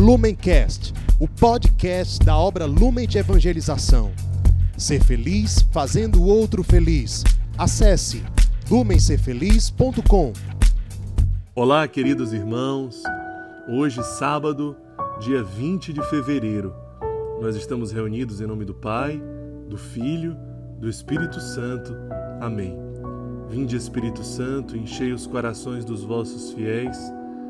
Lumencast, o podcast da obra Lumen de Evangelização. Ser feliz fazendo o outro feliz. Acesse lumencerfeliz.com. Olá, queridos irmãos. Hoje, sábado, dia 20 de fevereiro, nós estamos reunidos em nome do Pai, do Filho, do Espírito Santo. Amém. Vinde, Espírito Santo, enchei os corações dos vossos fiéis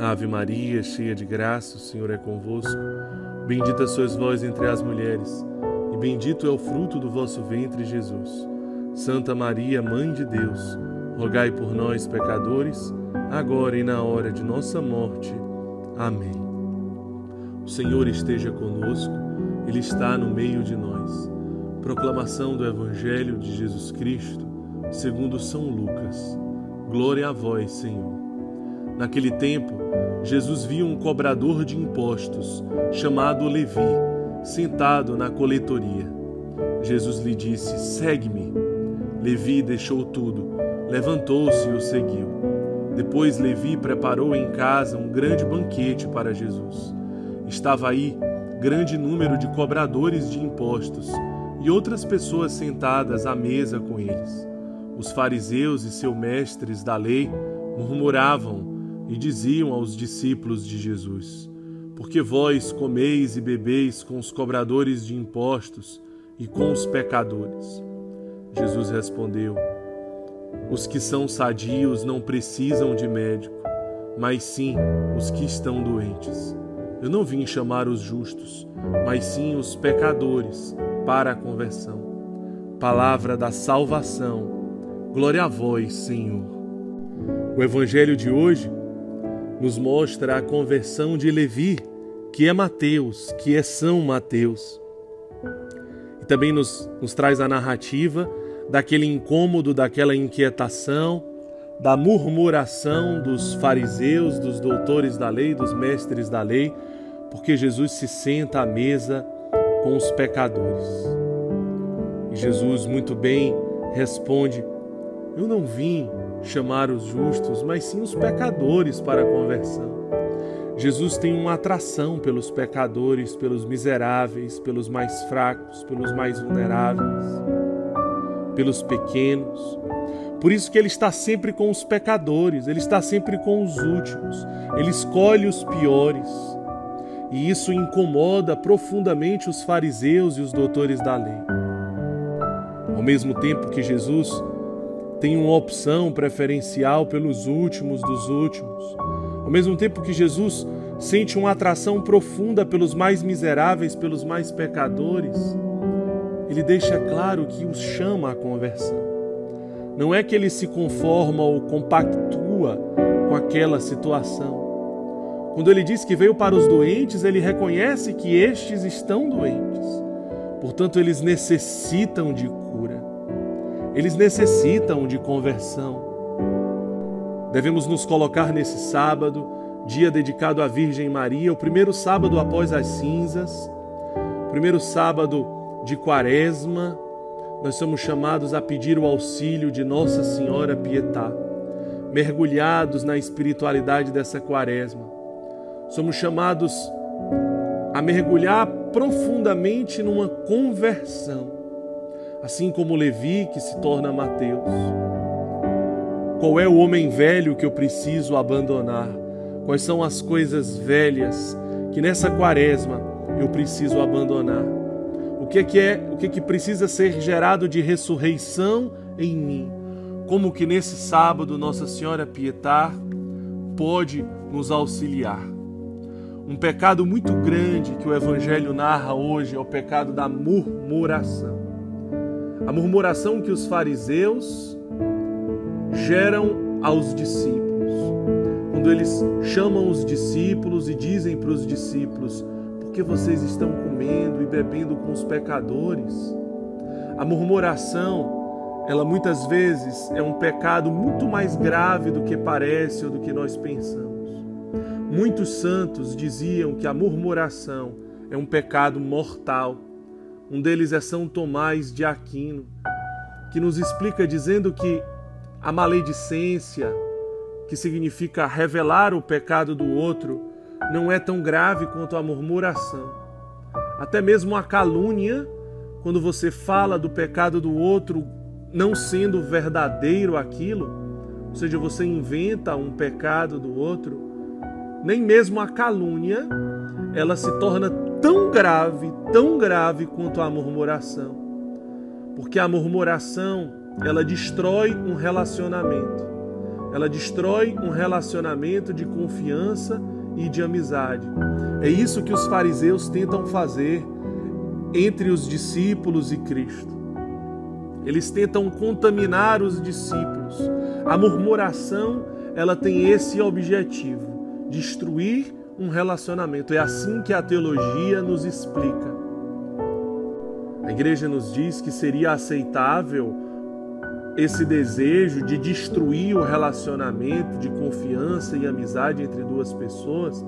Ave Maria, cheia de graça, o Senhor é convosco. Bendita sois vós entre as mulheres, e bendito é o fruto do vosso ventre, Jesus. Santa Maria, Mãe de Deus, rogai por nós, pecadores, agora e na hora de nossa morte. Amém. O Senhor esteja conosco, Ele está no meio de nós. Proclamação do Evangelho de Jesus Cristo, segundo São Lucas. Glória a vós, Senhor. Naquele tempo, Jesus viu um cobrador de impostos, chamado Levi, sentado na coletoria. Jesus lhe disse: Segue-me. Levi deixou tudo, levantou-se e o seguiu. Depois Levi preparou em casa um grande banquete para Jesus. Estava aí grande número de cobradores de impostos e outras pessoas sentadas à mesa com eles. Os fariseus e seus mestres da lei murmuravam e diziam aos discípulos de Jesus: Porque vós comeis e bebeis com os cobradores de impostos e com os pecadores? Jesus respondeu: Os que são sadios não precisam de médico, mas sim os que estão doentes. Eu não vim chamar os justos, mas sim os pecadores para a conversão. Palavra da salvação. Glória a vós, Senhor. O evangelho de hoje nos mostra a conversão de Levi, que é Mateus, que é São Mateus. E também nos, nos traz a narrativa daquele incômodo, daquela inquietação, da murmuração dos fariseus, dos doutores da lei, dos mestres da lei, porque Jesus se senta à mesa com os pecadores. E Jesus muito bem responde: Eu não vim chamar os justos, mas sim os pecadores para a conversão. Jesus tem uma atração pelos pecadores, pelos miseráveis, pelos mais fracos, pelos mais vulneráveis, pelos pequenos. Por isso que ele está sempre com os pecadores, ele está sempre com os últimos, ele escolhe os piores. E isso incomoda profundamente os fariseus e os doutores da lei. Ao mesmo tempo que Jesus tem uma opção preferencial pelos últimos dos últimos. Ao mesmo tempo que Jesus sente uma atração profunda pelos mais miseráveis, pelos mais pecadores, ele deixa claro que os chama à conversão. Não é que ele se conforma ou compactua com aquela situação. Quando ele diz que veio para os doentes, ele reconhece que estes estão doentes. Portanto, eles necessitam de cura. Eles necessitam de conversão. Devemos nos colocar nesse sábado, dia dedicado à Virgem Maria, o primeiro sábado após as cinzas, primeiro sábado de Quaresma. Nós somos chamados a pedir o auxílio de Nossa Senhora Pietá, mergulhados na espiritualidade dessa Quaresma. Somos chamados a mergulhar profundamente numa conversão assim como Levi que se torna Mateus. Qual é o homem velho que eu preciso abandonar? Quais são as coisas velhas que nessa quaresma eu preciso abandonar? O que é que é, o que é que precisa ser gerado de ressurreição em mim? Como que nesse sábado Nossa Senhora Pietá pode nos auxiliar? Um pecado muito grande que o evangelho narra hoje é o pecado da murmuração a murmuração que os fariseus geram aos discípulos. Quando eles chamam os discípulos e dizem para os discípulos: Por porque vocês estão comendo e bebendo com os pecadores. A murmuração, ela muitas vezes é um pecado muito mais grave do que parece ou do que nós pensamos. Muitos santos diziam que a murmuração é um pecado mortal. Um deles é São Tomás de Aquino, que nos explica dizendo que a maledicência, que significa revelar o pecado do outro, não é tão grave quanto a murmuração. Até mesmo a calúnia, quando você fala do pecado do outro não sendo verdadeiro aquilo, ou seja, você inventa um pecado do outro, nem mesmo a calúnia, ela se torna tão grave, tão grave quanto a murmuração. Porque a murmuração, ela destrói um relacionamento. Ela destrói um relacionamento de confiança e de amizade. É isso que os fariseus tentam fazer entre os discípulos e Cristo. Eles tentam contaminar os discípulos. A murmuração, ela tem esse objetivo: destruir um relacionamento. É assim que a teologia nos explica. A igreja nos diz que seria aceitável esse desejo de destruir o relacionamento de confiança e amizade entre duas pessoas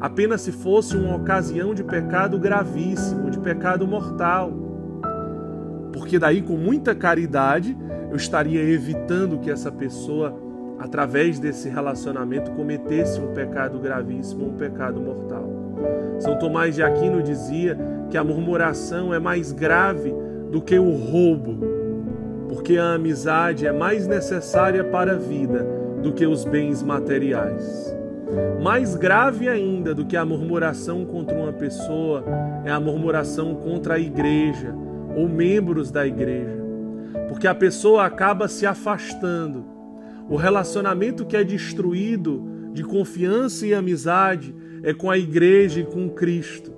apenas se fosse uma ocasião de pecado gravíssimo, de pecado mortal. Porque daí, com muita caridade, eu estaria evitando que essa pessoa através desse relacionamento, cometesse um pecado gravíssimo, um pecado mortal. São Tomás de Aquino dizia que a murmuração é mais grave do que o roubo, porque a amizade é mais necessária para a vida do que os bens materiais. Mais grave ainda do que a murmuração contra uma pessoa é a murmuração contra a igreja ou membros da igreja, porque a pessoa acaba se afastando o relacionamento que é destruído de confiança e amizade é com a igreja e com Cristo,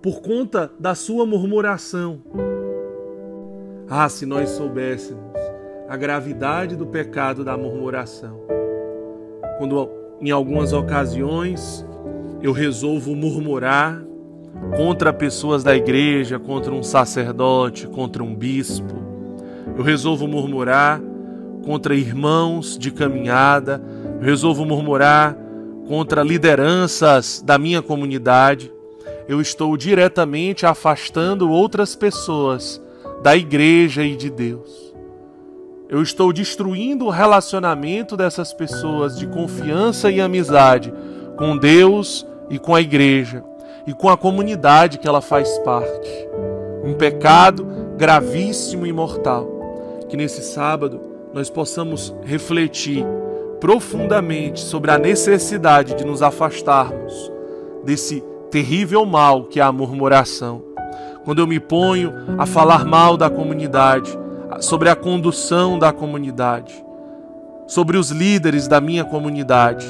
por conta da sua murmuração. Ah, se nós soubéssemos a gravidade do pecado da murmuração. Quando em algumas ocasiões eu resolvo murmurar contra pessoas da igreja, contra um sacerdote, contra um bispo, eu resolvo murmurar contra irmãos de caminhada, resolvo murmurar contra lideranças da minha comunidade, eu estou diretamente afastando outras pessoas da igreja e de Deus. Eu estou destruindo o relacionamento dessas pessoas de confiança e amizade com Deus e com a igreja e com a comunidade que ela faz parte. Um pecado gravíssimo e mortal. Que nesse sábado nós possamos refletir profundamente sobre a necessidade de nos afastarmos desse terrível mal que é a murmuração. Quando eu me ponho a falar mal da comunidade, sobre a condução da comunidade, sobre os líderes da minha comunidade,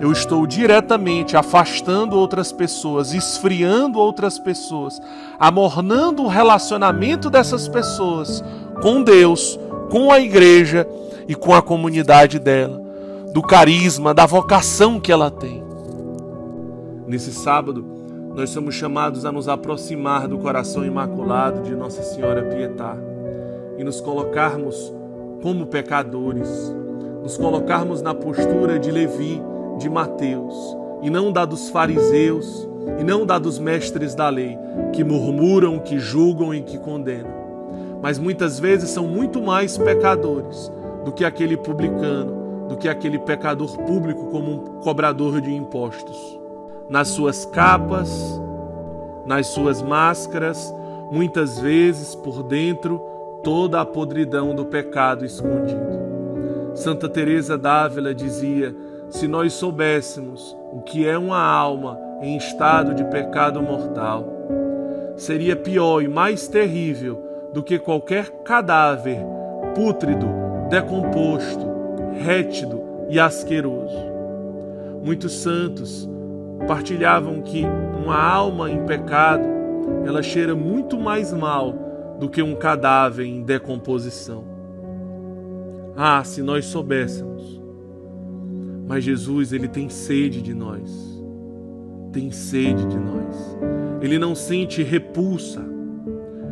eu estou diretamente afastando outras pessoas, esfriando outras pessoas, amornando o relacionamento dessas pessoas com Deus, com a igreja e com a comunidade dela, do carisma, da vocação que ela tem. Nesse sábado, nós somos chamados a nos aproximar do coração imaculado de Nossa Senhora Pietá e nos colocarmos como pecadores, nos colocarmos na postura de Levi, de Mateus, e não da dos fariseus, e não da dos mestres da lei, que murmuram, que julgam e que condenam mas muitas vezes são muito mais pecadores do que aquele publicano, do que aquele pecador público como um cobrador de impostos. Nas suas capas, nas suas máscaras, muitas vezes por dentro toda a podridão do pecado escondido. Santa Teresa d'Ávila dizia: se nós soubéssemos o que é uma alma em estado de pecado mortal, seria pior e mais terrível do que qualquer cadáver pútrido, decomposto, rétido e asqueroso. Muitos santos partilhavam que uma alma em pecado, ela cheira muito mais mal do que um cadáver em decomposição. Ah, se nós soubéssemos. Mas Jesus, ele tem sede de nós. tem sede de nós. Ele não sente repulsa,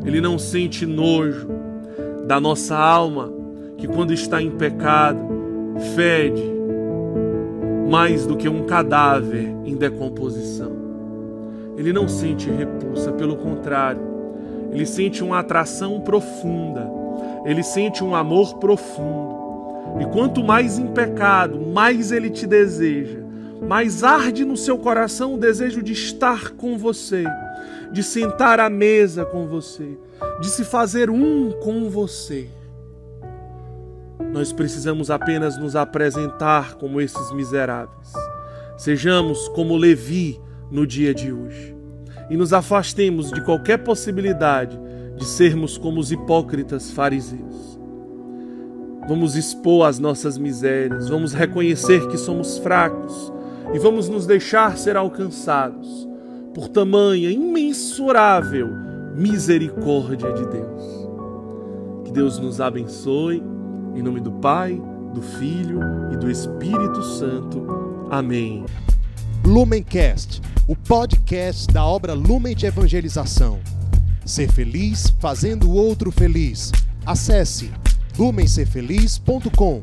ele não sente nojo da nossa alma, que quando está em pecado, fede mais do que um cadáver em decomposição. Ele não sente repulsa, pelo contrário, ele sente uma atração profunda, ele sente um amor profundo. E quanto mais em pecado, mais ele te deseja, mais arde no seu coração o desejo de estar com você, de sentar à mesa com você, de se fazer um com você. Nós precisamos apenas nos apresentar como esses miseráveis. Sejamos como Levi no dia de hoje e nos afastemos de qualquer possibilidade de sermos como os hipócritas fariseus. Vamos expor as nossas misérias, vamos reconhecer que somos fracos e vamos nos deixar ser alcançados por tamanha imensurável misericórdia de Deus. Que Deus nos abençoe, em nome do Pai, do Filho e do Espírito Santo. Amém. Lumencast, o podcast da obra Lumen de Evangelização. Ser feliz fazendo o outro feliz. Acesse lumencerfeliz.com.